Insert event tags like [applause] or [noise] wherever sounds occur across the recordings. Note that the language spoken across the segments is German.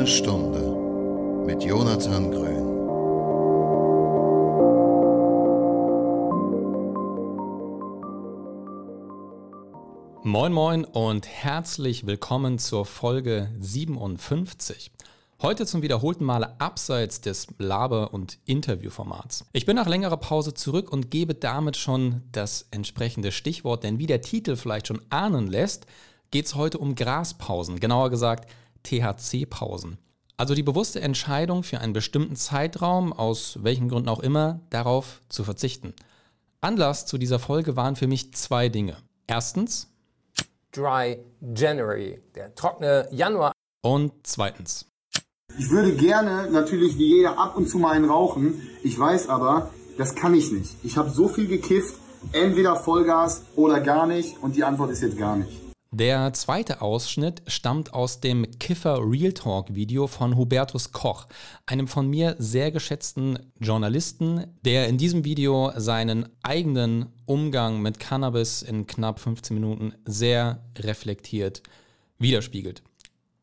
Grüne Stunde mit Jonathan Grün. Moin moin und herzlich willkommen zur Folge 57. Heute zum wiederholten Male abseits des Laber- und Interviewformats. Ich bin nach längerer Pause zurück und gebe damit schon das entsprechende Stichwort, denn wie der Titel vielleicht schon ahnen lässt, geht es heute um Graspausen, genauer gesagt THC-Pausen. Also die bewusste Entscheidung für einen bestimmten Zeitraum, aus welchen Gründen auch immer, darauf zu verzichten. Anlass zu dieser Folge waren für mich zwei Dinge. Erstens Dry January, der trockene Januar. Und zweitens ich würde gerne natürlich wie jeder ab und zu mal einen rauchen. Ich weiß aber, das kann ich nicht. Ich habe so viel gekifft, entweder Vollgas oder gar nicht. Und die Antwort ist jetzt gar nicht. Der zweite Ausschnitt stammt aus dem Kiffer Real Talk Video von Hubertus Koch, einem von mir sehr geschätzten Journalisten, der in diesem Video seinen eigenen Umgang mit Cannabis in knapp 15 Minuten sehr reflektiert widerspiegelt.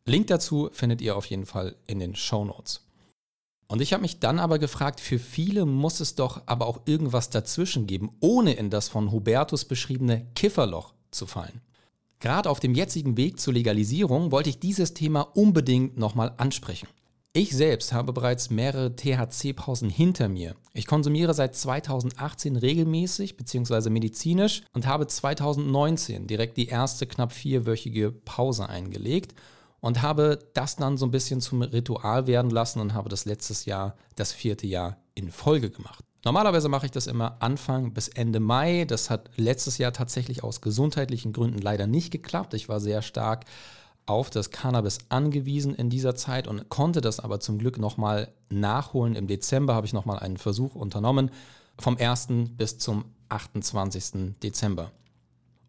Link dazu findet ihr auf jeden Fall in den Show Notes. Und ich habe mich dann aber gefragt, für viele muss es doch aber auch irgendwas dazwischen geben, ohne in das von Hubertus beschriebene Kifferloch zu fallen. Gerade auf dem jetzigen Weg zur Legalisierung wollte ich dieses Thema unbedingt nochmal ansprechen. Ich selbst habe bereits mehrere THC-Pausen hinter mir. Ich konsumiere seit 2018 regelmäßig bzw. medizinisch und habe 2019 direkt die erste knapp vierwöchige Pause eingelegt und habe das dann so ein bisschen zum Ritual werden lassen und habe das letztes Jahr, das vierte Jahr in Folge gemacht. Normalerweise mache ich das immer Anfang bis Ende Mai. Das hat letztes Jahr tatsächlich aus gesundheitlichen Gründen leider nicht geklappt. Ich war sehr stark auf das Cannabis angewiesen in dieser Zeit und konnte das aber zum Glück nochmal nachholen. Im Dezember habe ich nochmal einen Versuch unternommen, vom 1. bis zum 28. Dezember.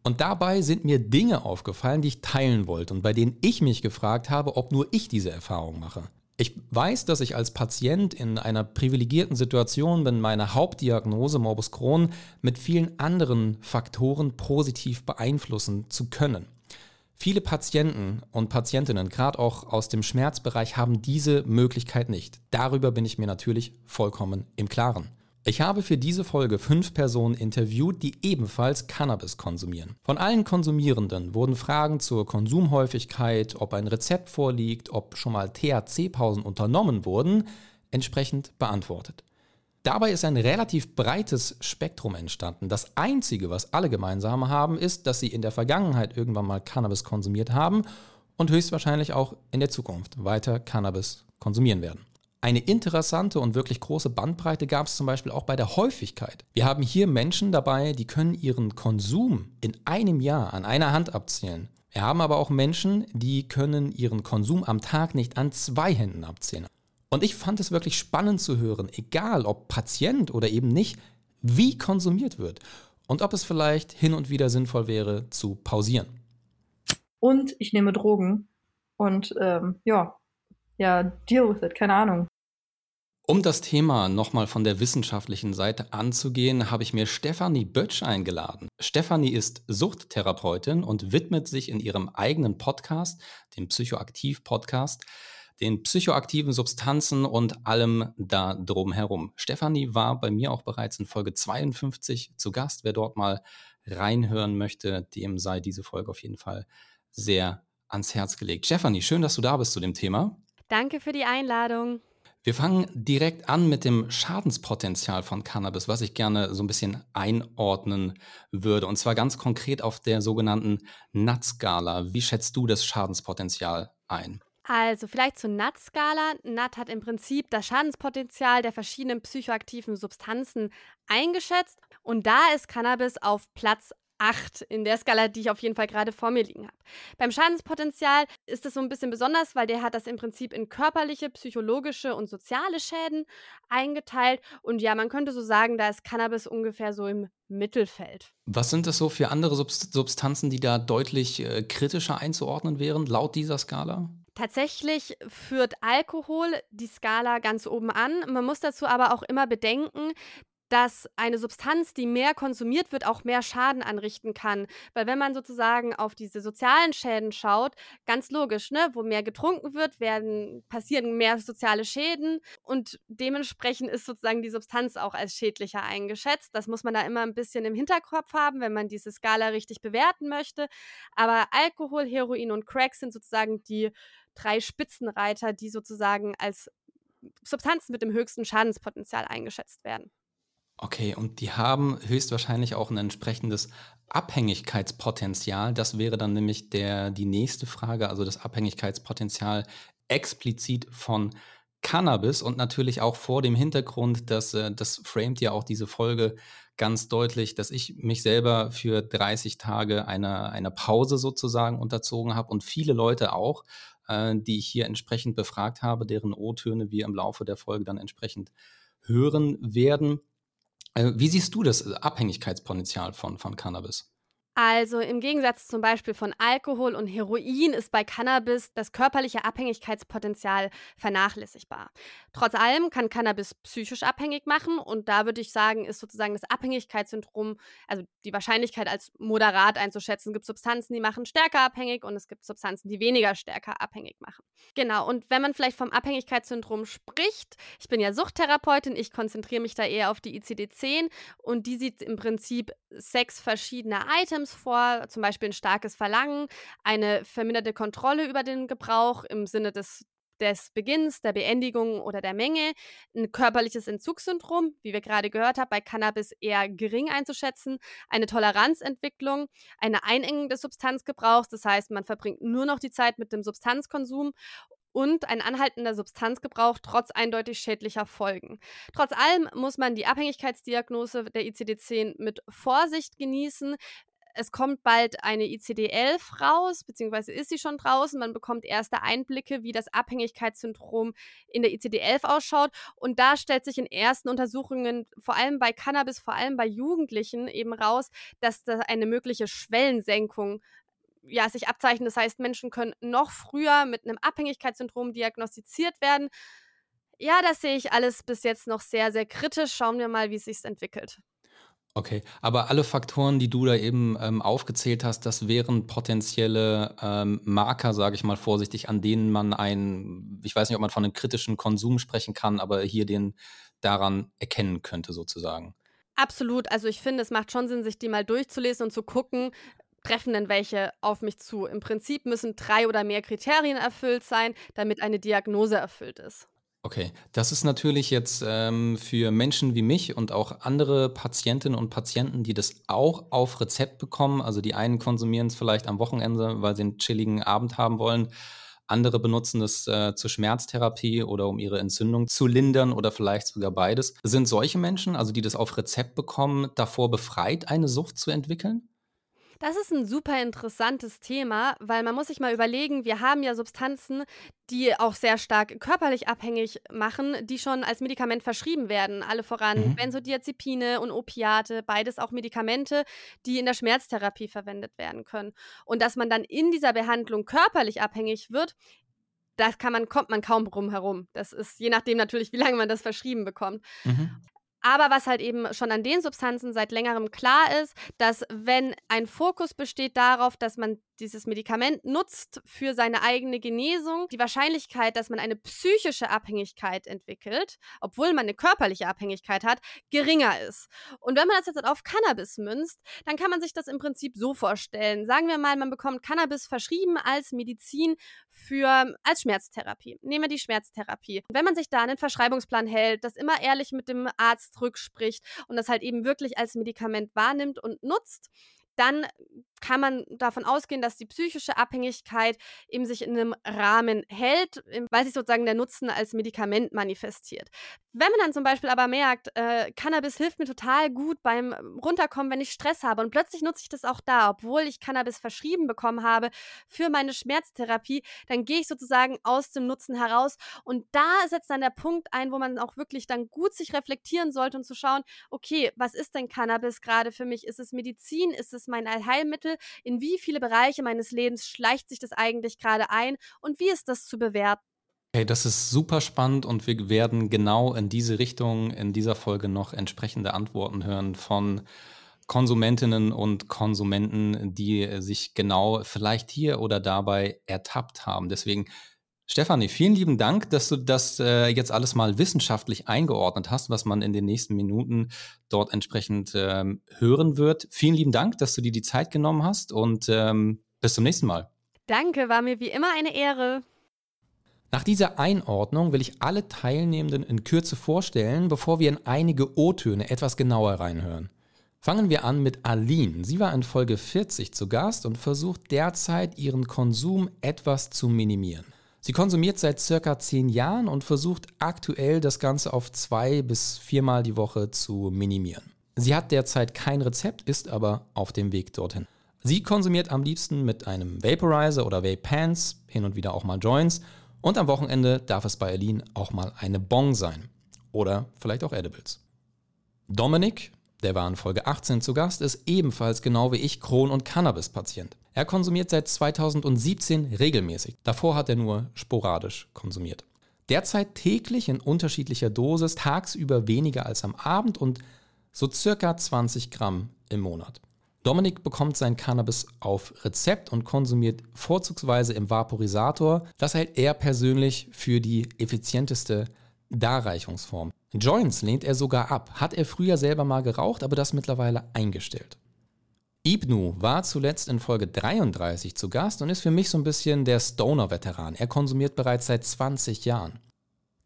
Und dabei sind mir Dinge aufgefallen, die ich teilen wollte und bei denen ich mich gefragt habe, ob nur ich diese Erfahrung mache. Ich weiß, dass ich als Patient in einer privilegierten Situation bin, meine Hauptdiagnose Morbus Crohn mit vielen anderen Faktoren positiv beeinflussen zu können. Viele Patienten und Patientinnen, gerade auch aus dem Schmerzbereich, haben diese Möglichkeit nicht. Darüber bin ich mir natürlich vollkommen im Klaren. Ich habe für diese Folge fünf Personen interviewt, die ebenfalls Cannabis konsumieren. Von allen Konsumierenden wurden Fragen zur Konsumhäufigkeit, ob ein Rezept vorliegt, ob schon mal THC-Pausen unternommen wurden, entsprechend beantwortet. Dabei ist ein relativ breites Spektrum entstanden. Das Einzige, was alle gemeinsam haben, ist, dass sie in der Vergangenheit irgendwann mal Cannabis konsumiert haben und höchstwahrscheinlich auch in der Zukunft weiter Cannabis konsumieren werden. Eine interessante und wirklich große Bandbreite gab es zum Beispiel auch bei der Häufigkeit. Wir haben hier Menschen dabei, die können ihren Konsum in einem Jahr an einer Hand abzählen. Wir haben aber auch Menschen, die können ihren Konsum am Tag nicht an zwei Händen abzählen. Und ich fand es wirklich spannend zu hören, egal ob Patient oder eben nicht, wie konsumiert wird und ob es vielleicht hin und wieder sinnvoll wäre zu pausieren. Und ich nehme Drogen und ähm, ja, ja, deal with it, keine Ahnung. Um das Thema nochmal von der wissenschaftlichen Seite anzugehen, habe ich mir Stefanie Bötsch eingeladen. Stefanie ist Suchttherapeutin und widmet sich in ihrem eigenen Podcast, dem Psychoaktiv-Podcast, den psychoaktiven Substanzen und allem da drumherum. Stefanie war bei mir auch bereits in Folge 52 zu Gast. Wer dort mal reinhören möchte, dem sei diese Folge auf jeden Fall sehr ans Herz gelegt. Stefanie, schön, dass du da bist zu dem Thema. Danke für die Einladung. Wir fangen direkt an mit dem Schadenspotenzial von Cannabis, was ich gerne so ein bisschen einordnen würde. Und zwar ganz konkret auf der sogenannten NAT-Skala. Wie schätzt du das Schadenspotenzial ein? Also vielleicht zur NAT-Skala. NAT hat im Prinzip das Schadenspotenzial der verschiedenen psychoaktiven Substanzen eingeschätzt. Und da ist Cannabis auf Platz 8 in der Skala, die ich auf jeden Fall gerade vor mir liegen habe. Beim Schadenspotenzial ist es so ein bisschen besonders, weil der hat das im Prinzip in körperliche, psychologische und soziale Schäden eingeteilt. Und ja, man könnte so sagen, da ist Cannabis ungefähr so im Mittelfeld. Was sind das so für andere Substanzen, die da deutlich äh, kritischer einzuordnen wären, laut dieser Skala? Tatsächlich führt Alkohol die Skala ganz oben an. Man muss dazu aber auch immer bedenken, dass eine Substanz, die mehr konsumiert wird, auch mehr Schaden anrichten kann. Weil wenn man sozusagen auf diese sozialen Schäden schaut, ganz logisch, ne, wo mehr getrunken wird, werden, passieren mehr soziale Schäden und dementsprechend ist sozusagen die Substanz auch als schädlicher eingeschätzt. Das muss man da immer ein bisschen im Hinterkopf haben, wenn man diese Skala richtig bewerten möchte. Aber Alkohol, Heroin und Crack sind sozusagen die drei Spitzenreiter, die sozusagen als Substanzen mit dem höchsten Schadenspotenzial eingeschätzt werden. Okay, und die haben höchstwahrscheinlich auch ein entsprechendes Abhängigkeitspotenzial. Das wäre dann nämlich der, die nächste Frage, also das Abhängigkeitspotenzial explizit von Cannabis und natürlich auch vor dem Hintergrund, dass äh, das framet ja auch diese Folge ganz deutlich, dass ich mich selber für 30 Tage einer, einer Pause sozusagen unterzogen habe und viele Leute auch, äh, die ich hier entsprechend befragt habe, deren O-Töne wir im Laufe der Folge dann entsprechend hören werden. Äh, wie siehst du das Abhängigkeitspotenzial von, von Cannabis? Also im Gegensatz zum Beispiel von Alkohol und Heroin ist bei Cannabis das körperliche Abhängigkeitspotenzial vernachlässigbar. Trotz allem kann Cannabis psychisch abhängig machen und da würde ich sagen, ist sozusagen das Abhängigkeitssyndrom, also die Wahrscheinlichkeit als moderat einzuschätzen. Es gibt Substanzen, die machen stärker abhängig und es gibt Substanzen, die weniger stärker abhängig machen. Genau, und wenn man vielleicht vom Abhängigkeitssyndrom spricht, ich bin ja Suchttherapeutin, ich konzentriere mich da eher auf die ICD-10 und die sieht im Prinzip sechs verschiedene Items Symptoms vor, zum Beispiel ein starkes Verlangen, eine verminderte Kontrolle über den Gebrauch im Sinne des des Beginns, der Beendigung oder der Menge, ein körperliches Entzugssyndrom, wie wir gerade gehört haben, bei Cannabis eher gering einzuschätzen, eine Toleranzentwicklung, eine Einengung des Substanzgebrauchs, das heißt, man verbringt nur noch die Zeit mit dem Substanzkonsum und ein anhaltender Substanzgebrauch trotz eindeutig schädlicher Folgen. Trotz allem muss man die Abhängigkeitsdiagnose der ICD-10 mit Vorsicht genießen es kommt bald eine ICD-11 raus, beziehungsweise ist sie schon draußen. Man bekommt erste Einblicke, wie das Abhängigkeitssyndrom in der ICD-11 ausschaut. Und da stellt sich in ersten Untersuchungen, vor allem bei Cannabis, vor allem bei Jugendlichen, eben raus, dass da eine mögliche Schwellensenkung ja, sich abzeichnet. Das heißt, Menschen können noch früher mit einem Abhängigkeitssyndrom diagnostiziert werden. Ja, das sehe ich alles bis jetzt noch sehr, sehr kritisch. Schauen wir mal, wie es sich entwickelt. Okay, aber alle Faktoren, die du da eben ähm, aufgezählt hast, das wären potenzielle ähm, Marker, sage ich mal vorsichtig, an denen man einen, ich weiß nicht, ob man von einem kritischen Konsum sprechen kann, aber hier den daran erkennen könnte sozusagen. Absolut, also ich finde, es macht schon Sinn, sich die mal durchzulesen und zu gucken, treffen denn welche auf mich zu. Im Prinzip müssen drei oder mehr Kriterien erfüllt sein, damit eine Diagnose erfüllt ist. Okay, das ist natürlich jetzt ähm, für Menschen wie mich und auch andere Patientinnen und Patienten, die das auch auf Rezept bekommen. Also die einen konsumieren es vielleicht am Wochenende, weil sie einen chilligen Abend haben wollen. Andere benutzen es äh, zur Schmerztherapie oder um ihre Entzündung zu lindern oder vielleicht sogar beides. Sind solche Menschen, also die das auf Rezept bekommen, davor befreit, eine Sucht zu entwickeln? Das ist ein super interessantes Thema, weil man muss sich mal überlegen, wir haben ja Substanzen, die auch sehr stark körperlich abhängig machen, die schon als Medikament verschrieben werden. Alle voran mhm. Benzodiazepine und Opiate, beides auch Medikamente, die in der Schmerztherapie verwendet werden können. Und dass man dann in dieser Behandlung körperlich abhängig wird, da kann man, kommt man kaum drum herum. Das ist je nachdem natürlich, wie lange man das verschrieben bekommt. Mhm. Aber was halt eben schon an den Substanzen seit längerem klar ist, dass wenn ein Fokus besteht darauf, dass man dieses Medikament nutzt für seine eigene Genesung, die Wahrscheinlichkeit, dass man eine psychische Abhängigkeit entwickelt, obwohl man eine körperliche Abhängigkeit hat, geringer ist. Und wenn man das jetzt auf Cannabis münzt, dann kann man sich das im Prinzip so vorstellen. Sagen wir mal, man bekommt Cannabis verschrieben als Medizin für als Schmerztherapie. Nehmen wir die Schmerztherapie. Wenn man sich da einen Verschreibungsplan hält, das immer ehrlich mit dem Arzt rückspricht und das halt eben wirklich als Medikament wahrnimmt und nutzt, dann kann man davon ausgehen, dass die psychische Abhängigkeit eben sich in einem Rahmen hält, weil sich sozusagen der Nutzen als Medikament manifestiert. Wenn man dann zum Beispiel aber merkt, äh, Cannabis hilft mir total gut beim Runterkommen, wenn ich Stress habe und plötzlich nutze ich das auch da, obwohl ich Cannabis verschrieben bekommen habe für meine Schmerztherapie, dann gehe ich sozusagen aus dem Nutzen heraus und da setzt dann der Punkt ein, wo man auch wirklich dann gut sich reflektieren sollte und zu schauen, okay, was ist denn Cannabis gerade für mich? Ist es Medizin? Ist es mein Allheilmittel? In wie viele Bereiche meines Lebens schleicht sich das eigentlich gerade ein und wie ist das zu bewerten? Hey, das ist super spannend und wir werden genau in diese Richtung in dieser Folge noch entsprechende Antworten hören von Konsumentinnen und Konsumenten, die sich genau vielleicht hier oder dabei ertappt haben. Deswegen, Stefanie, vielen lieben Dank, dass du das äh, jetzt alles mal wissenschaftlich eingeordnet hast, was man in den nächsten Minuten dort entsprechend ähm, hören wird. Vielen lieben Dank, dass du dir die Zeit genommen hast und ähm, bis zum nächsten Mal. Danke, war mir wie immer eine Ehre. Nach dieser Einordnung will ich alle Teilnehmenden in Kürze vorstellen, bevor wir in einige O-Töne etwas genauer reinhören. Fangen wir an mit Aline. Sie war in Folge 40 zu Gast und versucht derzeit ihren Konsum etwas zu minimieren. Sie konsumiert seit circa 10 Jahren und versucht aktuell das Ganze auf zwei bis viermal die Woche zu minimieren. Sie hat derzeit kein Rezept, ist aber auf dem Weg dorthin. Sie konsumiert am liebsten mit einem Vaporizer oder Vape Pants, hin und wieder auch mal Joints und am Wochenende darf es bei Aline auch mal eine Bong sein. Oder vielleicht auch Edibles. Dominik der war in Folge 18 zu Gast, ist ebenfalls genau wie ich Kron- und Cannabis-Patient. Er konsumiert seit 2017 regelmäßig. Davor hat er nur sporadisch konsumiert. Derzeit täglich in unterschiedlicher Dosis, tagsüber weniger als am Abend und so circa 20 Gramm im Monat. Dominik bekommt sein Cannabis auf Rezept und konsumiert vorzugsweise im Vaporisator. Das hält er persönlich für die effizienteste Darreichungsform. Joints lehnt er sogar ab, hat er früher selber mal geraucht, aber das mittlerweile eingestellt. Ibnu war zuletzt in Folge 33 zu Gast und ist für mich so ein bisschen der Stoner-Veteran. Er konsumiert bereits seit 20 Jahren.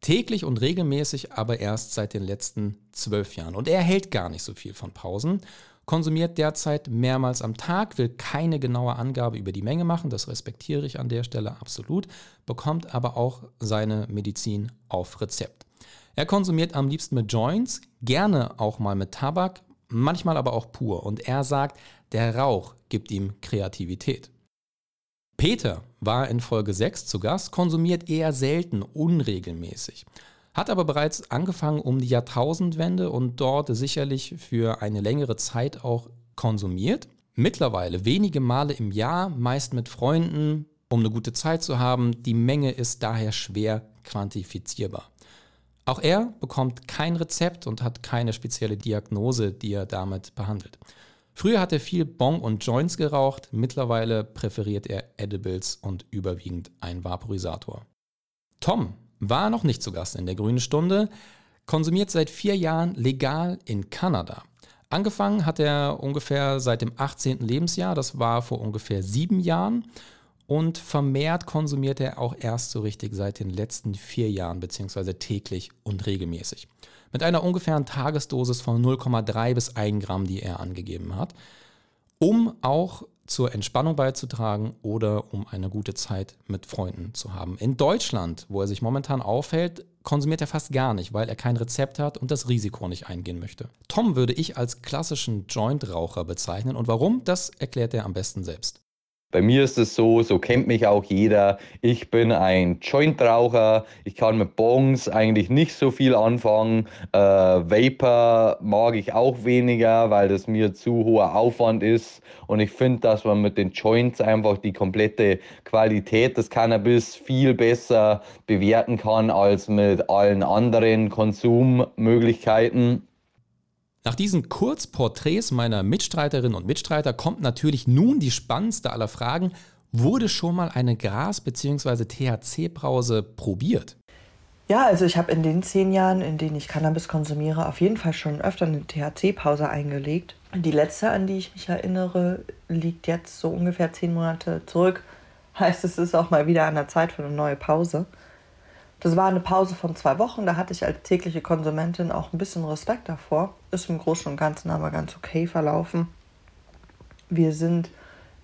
Täglich und regelmäßig, aber erst seit den letzten 12 Jahren. Und er hält gar nicht so viel von Pausen, konsumiert derzeit mehrmals am Tag, will keine genaue Angabe über die Menge machen, das respektiere ich an der Stelle absolut, bekommt aber auch seine Medizin auf Rezept. Er konsumiert am liebsten mit Joints, gerne auch mal mit Tabak, manchmal aber auch pur. Und er sagt, der Rauch gibt ihm Kreativität. Peter war in Folge 6 zu Gast, konsumiert eher selten, unregelmäßig. Hat aber bereits angefangen um die Jahrtausendwende und dort sicherlich für eine längere Zeit auch konsumiert. Mittlerweile wenige Male im Jahr, meist mit Freunden, um eine gute Zeit zu haben. Die Menge ist daher schwer quantifizierbar. Auch er bekommt kein Rezept und hat keine spezielle Diagnose, die er damit behandelt. Früher hat er viel Bong und Joints geraucht, mittlerweile präferiert er Edibles und überwiegend ein Vaporisator. Tom war noch nicht zu Gast in der Grünen Stunde, konsumiert seit vier Jahren legal in Kanada. Angefangen hat er ungefähr seit dem 18. Lebensjahr, das war vor ungefähr sieben Jahren und vermehrt konsumiert er auch erst so richtig seit den letzten vier Jahren, beziehungsweise täglich und regelmäßig. Mit einer ungefähren Tagesdosis von 0,3 bis 1 Gramm, die er angegeben hat, um auch zur Entspannung beizutragen oder um eine gute Zeit mit Freunden zu haben. In Deutschland, wo er sich momentan aufhält, konsumiert er fast gar nicht, weil er kein Rezept hat und das Risiko nicht eingehen möchte. Tom würde ich als klassischen Joint-Raucher bezeichnen und warum, das erklärt er am besten selbst. Bei mir ist es so, so kennt mich auch jeder. Ich bin ein Jointraucher. Ich kann mit Bongs eigentlich nicht so viel anfangen. Äh, Vapor mag ich auch weniger, weil das mir zu hoher Aufwand ist. Und ich finde, dass man mit den Joints einfach die komplette Qualität des Cannabis viel besser bewerten kann als mit allen anderen Konsummöglichkeiten. Nach diesen Kurzporträts meiner Mitstreiterinnen und Mitstreiter kommt natürlich nun die spannendste aller Fragen. Wurde schon mal eine Gras- bzw. THC-Brause probiert? Ja, also ich habe in den zehn Jahren, in denen ich Cannabis konsumiere, auf jeden Fall schon öfter eine THC-Pause eingelegt. Die letzte, an die ich mich erinnere, liegt jetzt so ungefähr zehn Monate zurück. Heißt, es ist auch mal wieder an der Zeit für eine neue Pause. Das war eine Pause von zwei Wochen. Da hatte ich als tägliche Konsumentin auch ein bisschen Respekt davor. Ist im Großen und Ganzen aber ganz okay verlaufen. Wir sind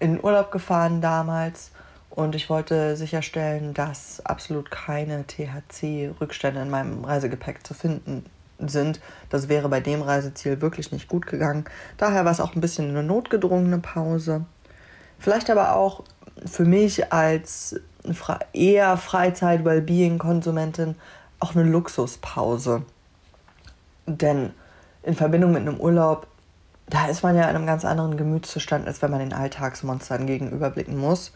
in Urlaub gefahren damals und ich wollte sicherstellen, dass absolut keine THC-Rückstände in meinem Reisegepäck zu finden sind. Das wäre bei dem Reiseziel wirklich nicht gut gegangen. Daher war es auch ein bisschen eine notgedrungene Pause. Vielleicht aber auch für mich als eher Freizeit-Wellbeing-Konsumentin auch eine Luxuspause. Denn in Verbindung mit einem Urlaub, da ist man ja in einem ganz anderen Gemütszustand, als wenn man den Alltagsmonstern gegenüberblicken muss.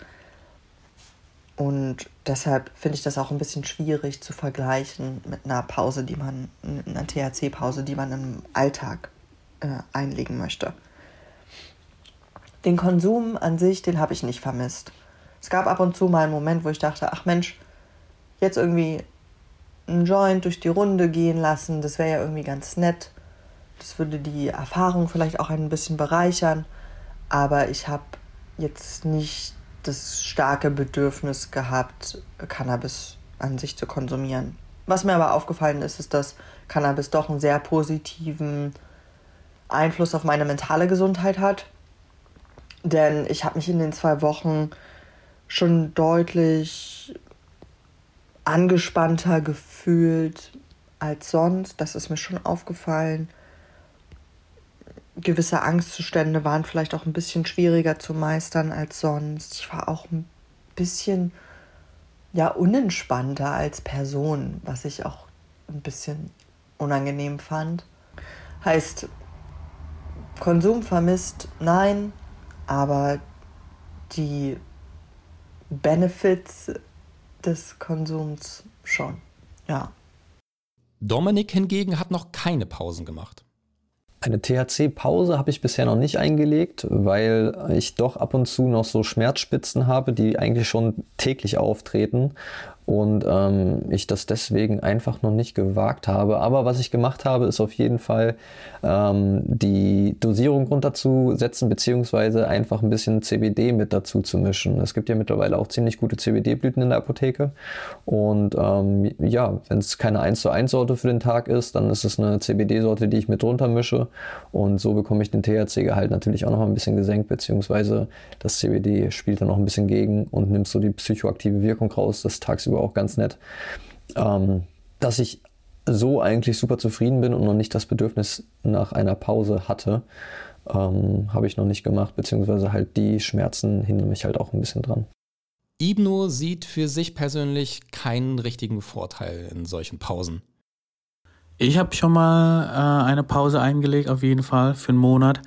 Und deshalb finde ich das auch ein bisschen schwierig zu vergleichen mit einer Pause, die man, einer THC-Pause, die man im Alltag äh, einlegen möchte. Den Konsum an sich, den habe ich nicht vermisst. Es gab ab und zu mal einen Moment, wo ich dachte, ach Mensch, jetzt irgendwie einen Joint durch die Runde gehen lassen, das wäre ja irgendwie ganz nett. Das würde die Erfahrung vielleicht auch ein bisschen bereichern. Aber ich habe jetzt nicht das starke Bedürfnis gehabt, Cannabis an sich zu konsumieren. Was mir aber aufgefallen ist, ist, dass Cannabis doch einen sehr positiven Einfluss auf meine mentale Gesundheit hat. Denn ich habe mich in den zwei Wochen schon deutlich angespannter gefühlt als sonst. Das ist mir schon aufgefallen. Gewisse Angstzustände waren vielleicht auch ein bisschen schwieriger zu meistern als sonst. Ich war auch ein bisschen ja unentspannter als Person, was ich auch ein bisschen unangenehm fand. Heißt, Konsum vermisst, nein, aber die Benefits des Konsums schon, ja. Dominik hingegen hat noch keine Pausen gemacht. Eine THC-Pause habe ich bisher noch nicht eingelegt, weil ich doch ab und zu noch so Schmerzspitzen habe, die eigentlich schon täglich auftreten und ähm, ich das deswegen einfach noch nicht gewagt habe. Aber was ich gemacht habe, ist auf jeden Fall ähm, die Dosierung runterzusetzen, beziehungsweise einfach ein bisschen CBD mit dazu zu mischen. Es gibt ja mittlerweile auch ziemlich gute CBD-Blüten in der Apotheke. Und ähm, ja, wenn es keine 1 zu 1 Sorte für den Tag ist, dann ist es eine CBD-Sorte, die ich mit drunter mische. Und so bekomme ich den THC-Gehalt natürlich auch noch ein bisschen gesenkt, beziehungsweise das CBD spielt dann noch ein bisschen gegen und nimmt so die psychoaktive Wirkung raus, das tagsüber tagsüber auch ganz nett, ähm, dass ich so eigentlich super zufrieden bin und noch nicht das Bedürfnis nach einer Pause hatte, ähm, habe ich noch nicht gemacht, beziehungsweise halt die Schmerzen hindern mich halt auch ein bisschen dran. Ibno sieht für sich persönlich keinen richtigen Vorteil in solchen Pausen. Ich habe schon mal äh, eine Pause eingelegt, auf jeden Fall, für einen Monat.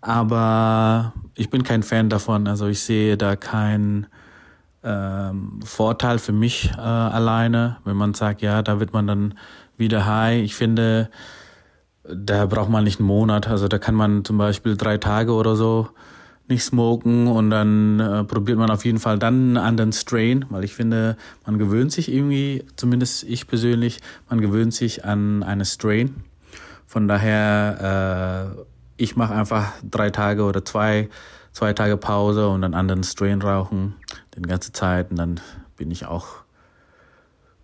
Aber ich bin kein Fan davon. Also ich sehe da keinen ähm, Vorteil für mich äh, alleine, wenn man sagt, ja, da wird man dann wieder high. Ich finde, da braucht man nicht einen Monat. Also da kann man zum Beispiel drei Tage oder so nicht smoken und dann äh, probiert man auf jeden Fall dann einen anderen Strain, weil ich finde, man gewöhnt sich irgendwie, zumindest ich persönlich, man gewöhnt sich an eine Strain. Von daher, äh, ich mache einfach drei Tage oder zwei, zwei Tage Pause und dann anderen Strain rauchen die ganze Zeit und dann bin ich auch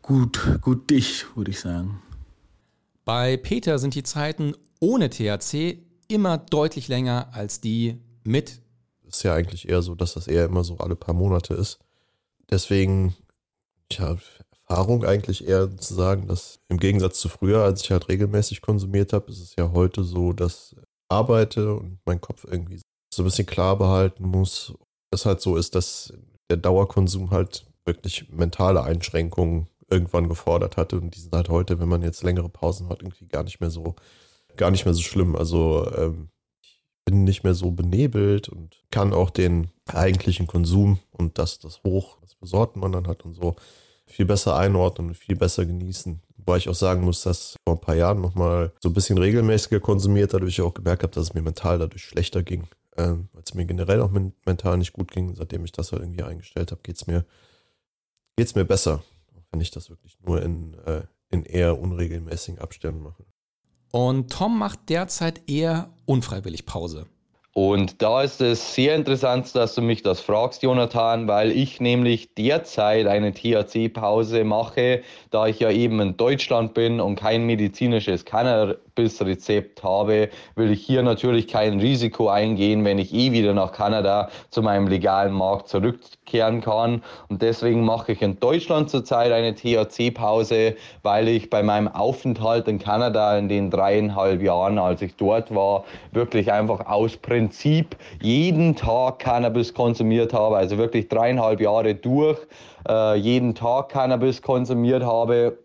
gut, gut dicht, würde ich sagen. Bei Peter sind die Zeiten ohne THC immer deutlich länger als die mit. Ist ja eigentlich eher so, dass das eher immer so alle paar Monate ist. Deswegen, ich habe Erfahrung eigentlich eher zu sagen, dass im Gegensatz zu früher, als ich halt regelmäßig konsumiert habe, ist es ja heute so, dass ich arbeite und mein Kopf irgendwie so ein bisschen klar behalten muss. Es halt so ist, dass der Dauerkonsum halt wirklich mentale Einschränkungen irgendwann gefordert hatte. Und die sind halt heute, wenn man jetzt längere Pausen hat, irgendwie gar nicht mehr so, gar nicht mehr so schlimm. Also ähm, ich bin nicht mehr so benebelt und kann auch den eigentlichen Konsum und das, das Hoch, was für man dann hat und so, viel besser einordnen und viel besser genießen. Wobei ich auch sagen muss, dass vor ein paar Jahren nochmal so ein bisschen regelmäßiger konsumiert, dadurch auch gemerkt habe, dass es mir mental dadurch schlechter ging ähm, weil es mir generell auch mental nicht gut ging. Seitdem ich das halt irgendwie eingestellt habe, geht es mir, geht's mir besser, wenn ich das wirklich nur in, äh, in eher unregelmäßigen Abständen mache. Und Tom macht derzeit eher unfreiwillig Pause. Und da ist es sehr interessant, dass du mich das fragst, Jonathan, weil ich nämlich derzeit eine THC-Pause mache, da ich ja eben in Deutschland bin und kein medizinisches Cannabis-Rezept habe, will ich hier natürlich kein Risiko eingehen, wenn ich eh wieder nach Kanada zu meinem legalen Markt zurückkehren kann. Und deswegen mache ich in Deutschland zurzeit eine THC-Pause, weil ich bei meinem Aufenthalt in Kanada in den dreieinhalb Jahren, als ich dort war, wirklich einfach aus Prinzip jeden Tag Cannabis konsumiert habe, also wirklich dreieinhalb Jahre durch, äh, jeden Tag Cannabis konsumiert habe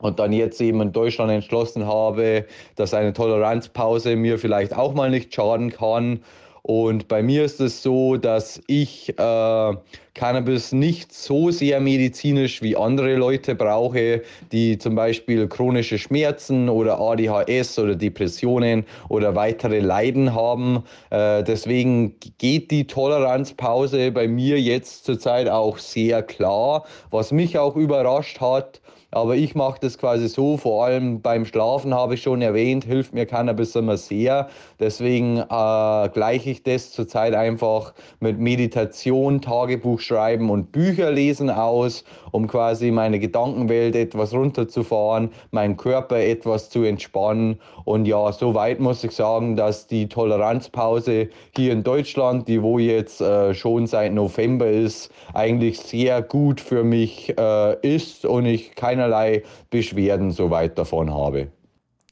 und dann jetzt eben in Deutschland entschlossen habe, dass eine Toleranzpause mir vielleicht auch mal nicht schaden kann Und bei mir ist es so, dass ich äh, Cannabis nicht so sehr medizinisch wie andere Leute brauche, die zum Beispiel chronische Schmerzen oder ADHS oder Depressionen oder weitere Leiden haben. Äh, deswegen geht die Toleranzpause bei mir jetzt zurzeit auch sehr klar, was mich auch überrascht hat. Aber ich mache das quasi so, vor allem beim Schlafen habe ich schon erwähnt, hilft mir Cannabis immer sehr. Deswegen äh, gleiche ich das zurzeit einfach mit Meditation, Tagebuch schreiben und Bücher lesen aus, um quasi meine Gedankenwelt etwas runterzufahren, meinen Körper etwas zu entspannen. Und ja, soweit muss ich sagen, dass die Toleranzpause hier in Deutschland, die wo jetzt äh, schon seit November ist, eigentlich sehr gut für mich äh, ist und ich keinerlei Beschwerden soweit davon habe.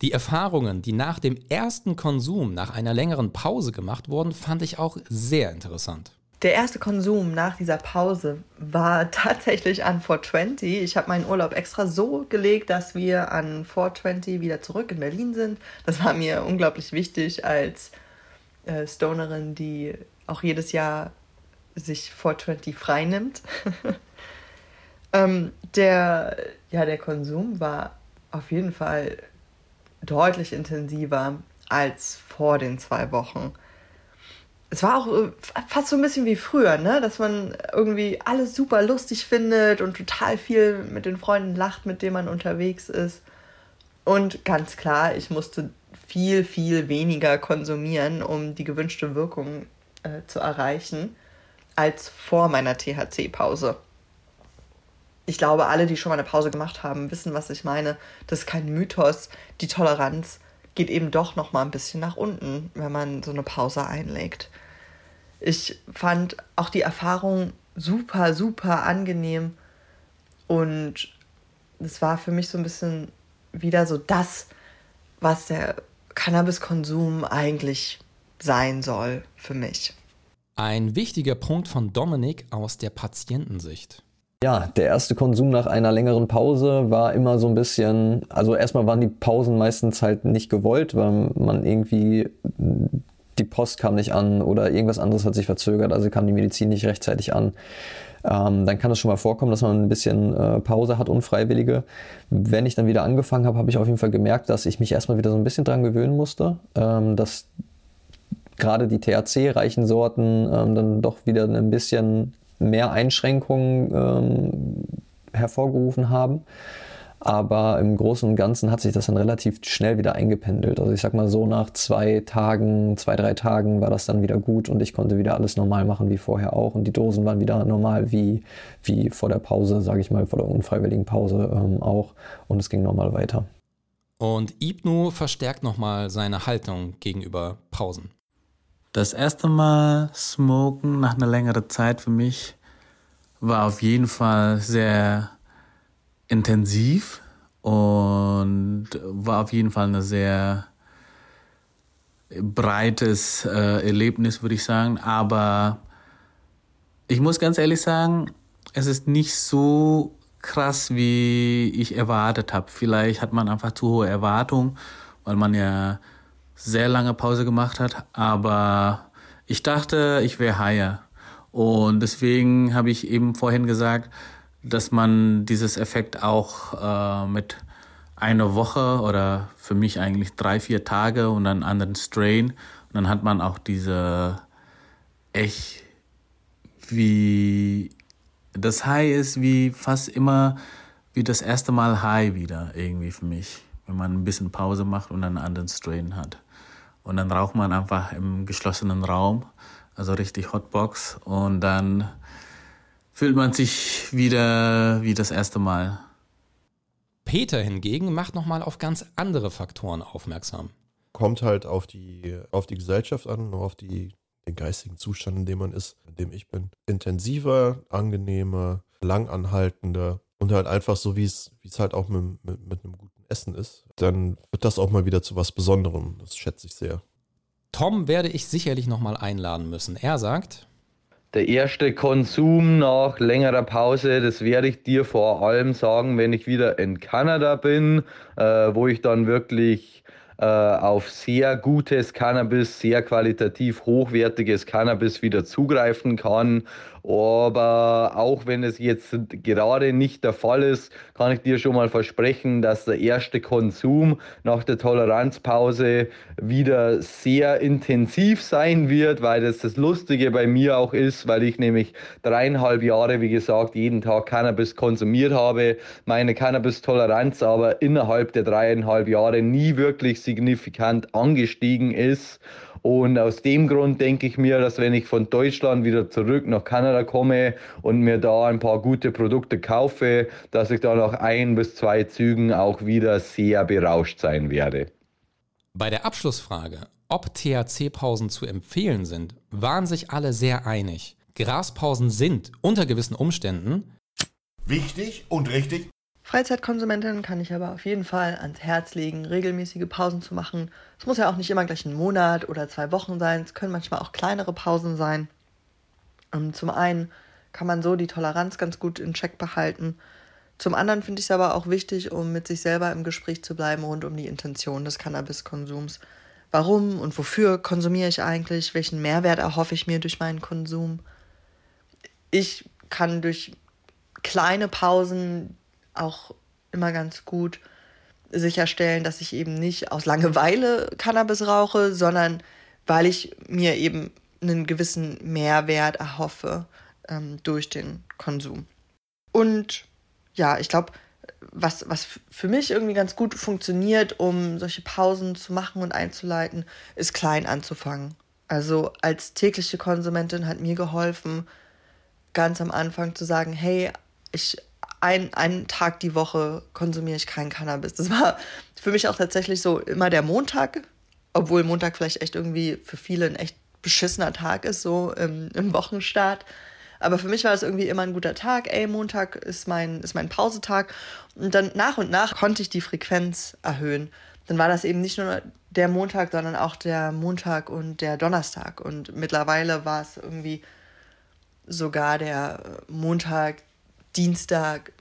Die Erfahrungen, die nach dem ersten Konsum, nach einer längeren Pause gemacht wurden, fand ich auch sehr interessant. Der erste Konsum nach dieser Pause war [laughs] tatsächlich an 420. Ich habe meinen Urlaub extra so gelegt, dass wir an 420 wieder zurück in Berlin sind. Das war mir unglaublich wichtig als äh, Stonerin, die auch jedes Jahr sich 420 frei nimmt. [laughs] ähm, der, ja, der Konsum war auf jeden Fall deutlich intensiver als vor den zwei Wochen. Es war auch äh, fast so ein bisschen wie früher, ne? Dass man irgendwie alles super lustig findet und total viel mit den Freunden lacht, mit denen man unterwegs ist. Und ganz klar, ich musste viel, viel weniger konsumieren, um die gewünschte Wirkung äh, zu erreichen, als vor meiner THC-Pause. Ich glaube, alle, die schon mal eine Pause gemacht haben, wissen, was ich meine. Das ist kein Mythos. Die Toleranz geht eben doch noch mal ein bisschen nach unten, wenn man so eine Pause einlegt. Ich fand auch die Erfahrung super, super angenehm und es war für mich so ein bisschen wieder so das, was der Cannabiskonsum eigentlich sein soll für mich. Ein wichtiger Punkt von Dominik aus der Patientensicht. Ja, der erste Konsum nach einer längeren Pause war immer so ein bisschen, also erstmal waren die Pausen meistens halt nicht gewollt, weil man irgendwie, die Post kam nicht an oder irgendwas anderes hat sich verzögert, also kam die Medizin nicht rechtzeitig an. Ähm, dann kann es schon mal vorkommen, dass man ein bisschen äh, Pause hat, unfreiwillige. Wenn ich dann wieder angefangen habe, habe ich auf jeden Fall gemerkt, dass ich mich erstmal wieder so ein bisschen dran gewöhnen musste, ähm, dass gerade die THC-reichen Sorten ähm, dann doch wieder ein bisschen mehr Einschränkungen ähm, hervorgerufen haben. Aber im Großen und Ganzen hat sich das dann relativ schnell wieder eingependelt. Also ich sag mal so, nach zwei Tagen, zwei, drei Tagen war das dann wieder gut und ich konnte wieder alles normal machen wie vorher auch. Und die Dosen waren wieder normal wie, wie vor der Pause, sage ich mal, vor der unfreiwilligen Pause ähm, auch. Und es ging normal weiter. Und Ibnu verstärkt nochmal seine Haltung gegenüber Pausen. Das erste Mal Smoken nach einer längeren Zeit für mich war auf jeden Fall sehr intensiv und war auf jeden Fall ein sehr breites äh, Erlebnis, würde ich sagen. Aber ich muss ganz ehrlich sagen, es ist nicht so krass, wie ich erwartet habe. Vielleicht hat man einfach zu hohe Erwartungen, weil man ja sehr lange Pause gemacht hat, aber ich dachte, ich wäre higher. Und deswegen habe ich eben vorhin gesagt, dass man dieses Effekt auch äh, mit einer Woche oder für mich eigentlich drei, vier Tage und dann anderen Strain. Und dann hat man auch diese echt wie das High ist wie fast immer wie das erste Mal High wieder irgendwie für mich, wenn man ein bisschen Pause macht und einen anderen Strain hat. Und dann raucht man einfach im geschlossenen Raum, also richtig Hotbox. Und dann fühlt man sich wieder wie das erste Mal. Peter hingegen macht nochmal auf ganz andere Faktoren aufmerksam. Kommt halt auf die, auf die Gesellschaft an, auf die, den geistigen Zustand, in dem man ist, in dem ich bin. Intensiver, angenehmer, langanhaltender und halt einfach so, wie es halt auch mit, mit, mit einem guten Essen ist, dann wird das auch mal wieder zu was Besonderem. Das schätze ich sehr. Tom werde ich sicherlich nochmal einladen müssen. Er sagt. Der erste Konsum nach längerer Pause, das werde ich dir vor allem sagen, wenn ich wieder in Kanada bin, äh, wo ich dann wirklich äh, auf sehr gutes Cannabis, sehr qualitativ hochwertiges Cannabis wieder zugreifen kann. Aber auch wenn es jetzt gerade nicht der Fall ist, kann ich dir schon mal versprechen, dass der erste Konsum nach der Toleranzpause wieder sehr intensiv sein wird, weil das das Lustige bei mir auch ist, weil ich nämlich dreieinhalb Jahre, wie gesagt, jeden Tag Cannabis konsumiert habe, meine Cannabis-Toleranz aber innerhalb der dreieinhalb Jahre nie wirklich signifikant angestiegen ist. Und aus dem Grund denke ich mir, dass wenn ich von Deutschland wieder zurück nach Kanada komme und mir da ein paar gute Produkte kaufe, dass ich da nach ein bis zwei Zügen auch wieder sehr berauscht sein werde. Bei der Abschlussfrage, ob THC-Pausen zu empfehlen sind, waren sich alle sehr einig. Graspausen sind unter gewissen Umständen wichtig und richtig Freizeitkonsumentin kann ich aber auf jeden Fall ans Herz legen, regelmäßige Pausen zu machen. Es muss ja auch nicht immer gleich ein Monat oder zwei Wochen sein, es können manchmal auch kleinere Pausen sein. Und zum einen kann man so die Toleranz ganz gut in Check behalten. Zum anderen finde ich es aber auch wichtig, um mit sich selber im Gespräch zu bleiben rund um die Intention des Cannabiskonsums. Warum und wofür konsumiere ich eigentlich? Welchen Mehrwert erhoffe ich mir durch meinen Konsum? Ich kann durch kleine Pausen auch immer ganz gut sicherstellen, dass ich eben nicht aus Langeweile Cannabis rauche, sondern weil ich mir eben einen gewissen Mehrwert erhoffe ähm, durch den Konsum. Und ja, ich glaube, was, was für mich irgendwie ganz gut funktioniert, um solche Pausen zu machen und einzuleiten, ist klein anzufangen. Also als tägliche Konsumentin hat mir geholfen, ganz am Anfang zu sagen, hey, ich ein, einen Tag die Woche konsumiere ich kein Cannabis. Das war für mich auch tatsächlich so immer der Montag, obwohl Montag vielleicht echt irgendwie für viele ein echt beschissener Tag ist, so im, im Wochenstart. Aber für mich war das irgendwie immer ein guter Tag. Ey, Montag ist mein, ist mein Pausetag. Und dann nach und nach konnte ich die Frequenz erhöhen. Dann war das eben nicht nur der Montag, sondern auch der Montag und der Donnerstag. Und mittlerweile war es irgendwie sogar der Montag, Dienstag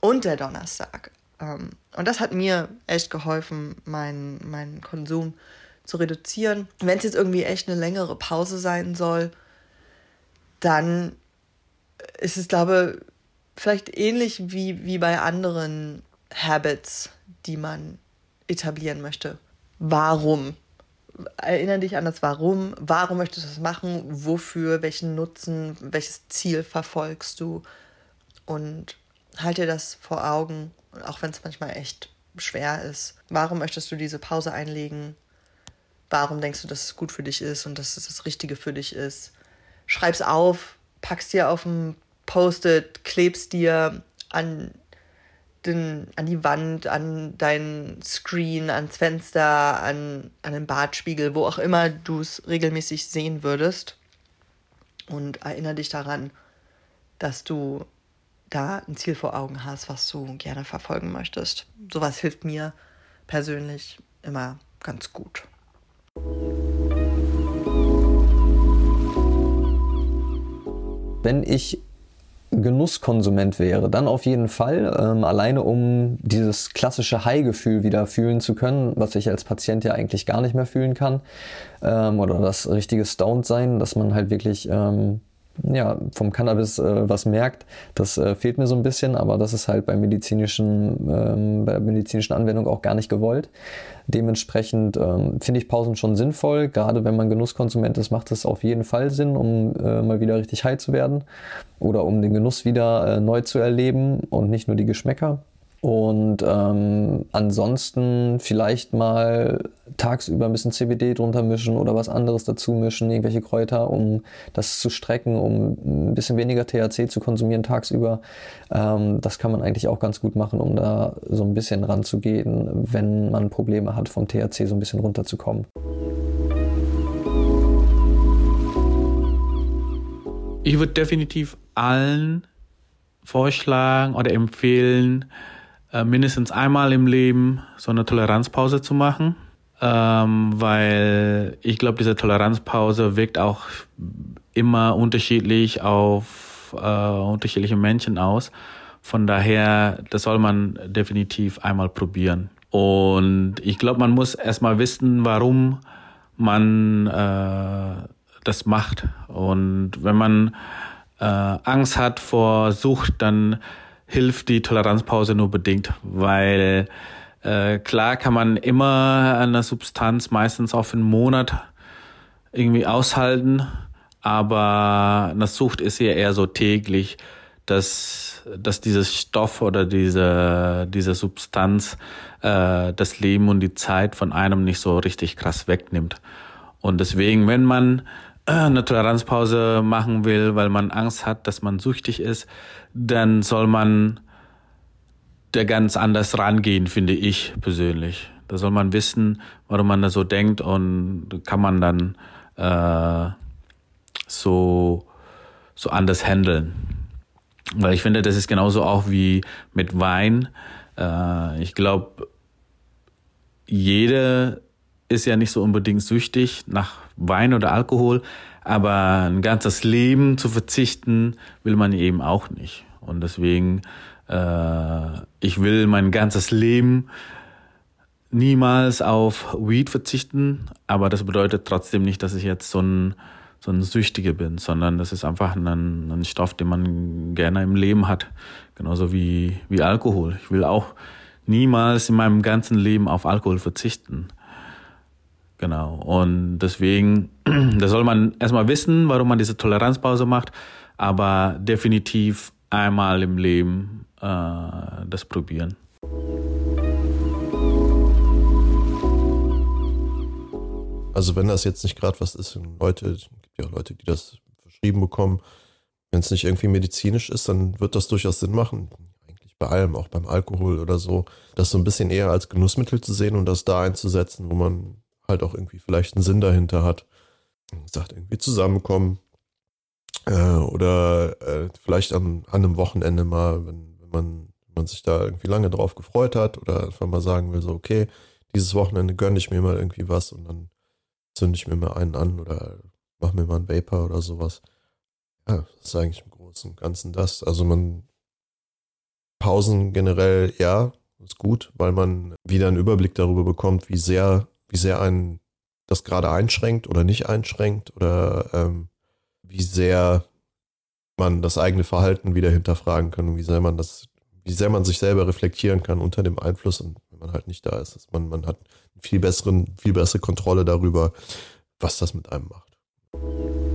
und der Donnerstag. Ähm, und das hat mir echt geholfen, meinen, meinen Konsum zu reduzieren. Wenn es jetzt irgendwie echt eine längere Pause sein soll, dann ist es, glaube ich, vielleicht ähnlich wie, wie bei anderen Habits, die man etablieren möchte. Warum? Erinnere dich an das Warum. Warum möchtest du das machen? Wofür? Welchen Nutzen? Welches Ziel verfolgst du? Und halt dir das vor Augen, auch wenn es manchmal echt schwer ist. Warum möchtest du diese Pause einlegen? Warum denkst du, dass es gut für dich ist und dass es das Richtige für dich ist? Schreib's auf, pack's dir auf ein Post-it, klebst dir an, den, an die Wand, an dein Screen, ans Fenster, an, an den Badspiegel, wo auch immer du es regelmäßig sehen würdest. Und erinnere dich daran, dass du da ein Ziel vor Augen hast, was du gerne verfolgen möchtest. Sowas hilft mir persönlich immer ganz gut. Wenn ich Genusskonsument wäre, dann auf jeden Fall, ähm, alleine um dieses klassische High-Gefühl wieder fühlen zu können, was ich als Patient ja eigentlich gar nicht mehr fühlen kann, ähm, oder das richtige Stoned-Sein, dass man halt wirklich ähm, ja, vom Cannabis äh, was merkt, das äh, fehlt mir so ein bisschen, aber das ist halt bei medizinischen, ähm, bei der medizinischen Anwendung auch gar nicht gewollt. Dementsprechend ähm, finde ich Pausen schon sinnvoll, gerade wenn man Genusskonsument ist, macht es auf jeden Fall Sinn, um äh, mal wieder richtig high zu werden oder um den Genuss wieder äh, neu zu erleben und nicht nur die Geschmäcker. Und ähm, ansonsten vielleicht mal tagsüber ein bisschen CBD drunter mischen oder was anderes dazu mischen, irgendwelche Kräuter, um das zu strecken, um ein bisschen weniger THC zu konsumieren tagsüber. Ähm, das kann man eigentlich auch ganz gut machen, um da so ein bisschen ranzugehen, wenn man Probleme hat, vom THC so ein bisschen runterzukommen. Ich würde definitiv allen vorschlagen oder empfehlen, äh, mindestens einmal im Leben so eine Toleranzpause zu machen, ähm, weil ich glaube, diese Toleranzpause wirkt auch immer unterschiedlich auf äh, unterschiedliche Menschen aus. Von daher, das soll man definitiv einmal probieren. Und ich glaube, man muss erstmal wissen, warum man äh, das macht. Und wenn man äh, Angst hat vor Sucht, dann hilft die Toleranzpause nur bedingt, weil äh, klar kann man immer eine Substanz meistens auf einen Monat irgendwie aushalten, aber eine Sucht ist ja eher so täglich, dass, dass dieses Stoff oder diese, diese Substanz äh, das Leben und die Zeit von einem nicht so richtig krass wegnimmt. Und deswegen, wenn man [clears throat] eine Toleranzpause machen will, weil man Angst hat, dass man süchtig ist, dann soll man da ganz anders rangehen, finde ich persönlich. Da soll man wissen, warum man da so denkt und kann man dann äh, so, so anders handeln. Weil ich finde, das ist genauso auch wie mit Wein. Äh, ich glaube, jeder ist ja nicht so unbedingt süchtig nach Wein oder Alkohol, aber ein ganzes Leben zu verzichten will man eben auch nicht. Und deswegen, äh, ich will mein ganzes Leben niemals auf Weed verzichten, aber das bedeutet trotzdem nicht, dass ich jetzt so ein, so ein Süchtiger bin, sondern das ist einfach ein, ein Stoff, den man gerne im Leben hat. Genauso wie, wie Alkohol. Ich will auch niemals in meinem ganzen Leben auf Alkohol verzichten. Genau. Und deswegen, [clears throat] da soll man erstmal wissen, warum man diese Toleranzpause macht, aber definitiv einmal im Leben äh, das probieren. Also wenn das jetzt nicht gerade was ist, Leute, es gibt ja auch Leute, die das verschrieben bekommen, wenn es nicht irgendwie medizinisch ist, dann wird das durchaus Sinn machen. Eigentlich bei allem, auch beim Alkohol oder so, das so ein bisschen eher als Genussmittel zu sehen und das da einzusetzen, wo man halt auch irgendwie vielleicht einen Sinn dahinter hat. Wie gesagt, irgendwie zusammenkommen. Äh, oder äh, vielleicht an, an einem Wochenende mal, wenn, wenn, man, man sich da irgendwie lange drauf gefreut hat oder einfach mal sagen will, so, okay, dieses Wochenende gönne ich mir mal irgendwie was und dann zünde ich mir mal einen an oder mache mir mal einen Vapor oder sowas. Ja, das ist eigentlich im Großen und Ganzen das. Also man Pausen generell, ja, ist gut, weil man wieder einen Überblick darüber bekommt, wie sehr wie sehr einen das gerade einschränkt oder nicht einschränkt oder ähm, wie sehr man das eigene Verhalten wieder hinterfragen kann und wie sehr man das, wie sehr man sich selber reflektieren kann unter dem Einfluss und wenn man halt nicht da ist, dass man, man hat viel besseren, viel bessere Kontrolle darüber, was das mit einem macht.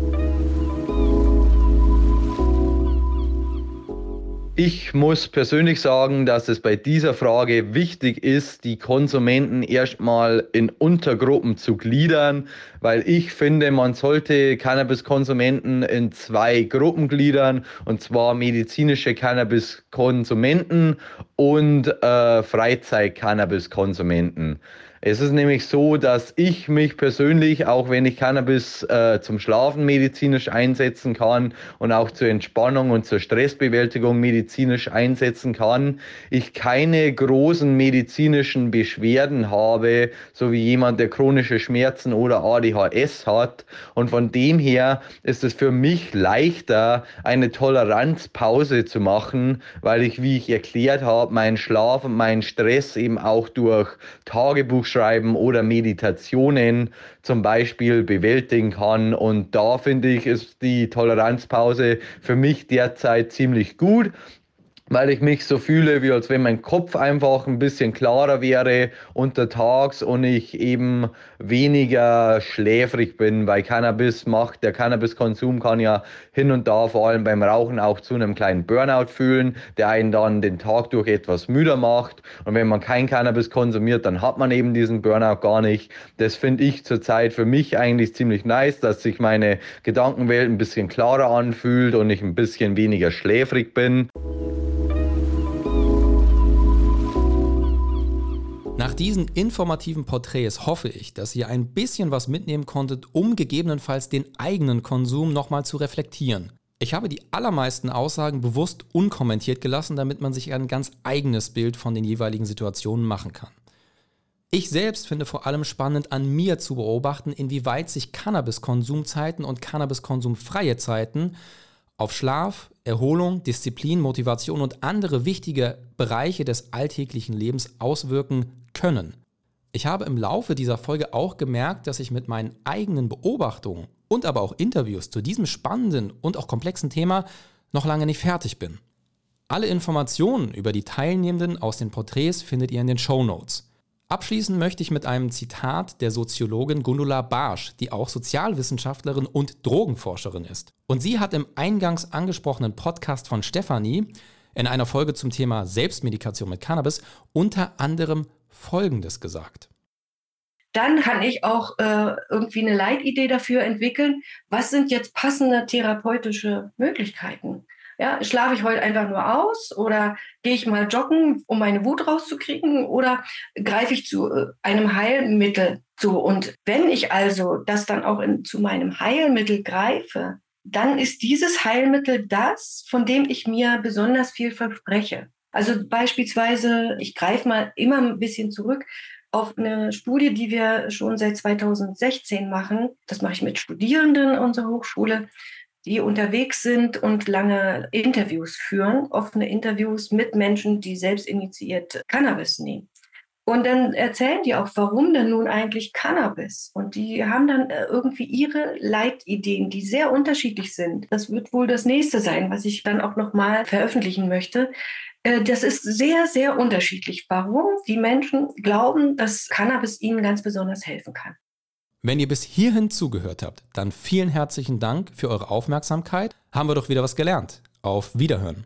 Ich muss persönlich sagen, dass es bei dieser Frage wichtig ist, die Konsumenten erstmal in Untergruppen zu gliedern, weil ich finde, man sollte Cannabiskonsumenten in zwei Gruppen gliedern, und zwar medizinische Cannabiskonsumenten und äh, Freizeit-Cannabiskonsumenten. Es ist nämlich so, dass ich mich persönlich, auch wenn ich Cannabis äh, zum Schlafen medizinisch einsetzen kann und auch zur Entspannung und zur Stressbewältigung medizinisch einsetzen kann, ich keine großen medizinischen Beschwerden habe, so wie jemand, der chronische Schmerzen oder ADHS hat. Und von dem her ist es für mich leichter, eine Toleranzpause zu machen, weil ich, wie ich erklärt habe, meinen Schlaf und meinen Stress eben auch durch Tagebuch Schreiben oder Meditationen zum Beispiel bewältigen kann. Und da finde ich, ist die Toleranzpause für mich derzeit ziemlich gut weil ich mich so fühle, wie als wenn mein Kopf einfach ein bisschen klarer wäre untertags und ich eben weniger schläfrig bin, weil Cannabis macht, der Cannabiskonsum kann ja hin und da vor allem beim Rauchen auch zu einem kleinen Burnout fühlen, der einen dann den Tag durch etwas müder macht und wenn man kein Cannabis konsumiert, dann hat man eben diesen Burnout gar nicht. Das finde ich zurzeit für mich eigentlich ziemlich nice, dass sich meine Gedankenwelt ein bisschen klarer anfühlt und ich ein bisschen weniger schläfrig bin. Nach diesen informativen Porträts hoffe ich, dass ihr ein bisschen was mitnehmen konntet, um gegebenenfalls den eigenen Konsum nochmal zu reflektieren. Ich habe die allermeisten Aussagen bewusst unkommentiert gelassen, damit man sich ein ganz eigenes Bild von den jeweiligen Situationen machen kann. Ich selbst finde vor allem spannend an mir zu beobachten, inwieweit sich Cannabiskonsumzeiten und Cannabiskonsumfreie Zeiten auf Schlaf, Erholung, Disziplin, Motivation und andere wichtige Bereiche des alltäglichen Lebens auswirken können. Ich habe im Laufe dieser Folge auch gemerkt, dass ich mit meinen eigenen Beobachtungen und aber auch Interviews zu diesem spannenden und auch komplexen Thema noch lange nicht fertig bin. Alle Informationen über die Teilnehmenden aus den Porträts findet ihr in den Show Notes. Abschließen möchte ich mit einem Zitat der Soziologin Gundula Barsch, die auch Sozialwissenschaftlerin und Drogenforscherin ist. Und sie hat im eingangs angesprochenen Podcast von Stefanie in einer Folge zum Thema Selbstmedikation mit Cannabis unter anderem Folgendes gesagt. Dann kann ich auch äh, irgendwie eine Leitidee dafür entwickeln, was sind jetzt passende therapeutische Möglichkeiten. Ja, schlafe ich heute einfach nur aus oder gehe ich mal joggen, um meine Wut rauszukriegen oder greife ich zu äh, einem Heilmittel zu? Und wenn ich also das dann auch in, zu meinem Heilmittel greife, dann ist dieses Heilmittel das, von dem ich mir besonders viel verspreche. Also beispielsweise, ich greife mal immer ein bisschen zurück auf eine Studie, die wir schon seit 2016 machen. Das mache ich mit Studierenden unserer Hochschule die unterwegs sind und lange Interviews führen, offene Interviews mit Menschen, die selbst initiiert Cannabis nehmen. Und dann erzählen die auch, warum denn nun eigentlich Cannabis? Und die haben dann äh, irgendwie ihre Leitideen, die sehr unterschiedlich sind. Das wird wohl das nächste sein, was ich dann auch nochmal veröffentlichen möchte. Äh, das ist sehr, sehr unterschiedlich, warum die Menschen glauben, dass Cannabis ihnen ganz besonders helfen kann. Wenn ihr bis hierhin zugehört habt, dann vielen herzlichen Dank für eure Aufmerksamkeit. Haben wir doch wieder was gelernt. Auf Wiederhören.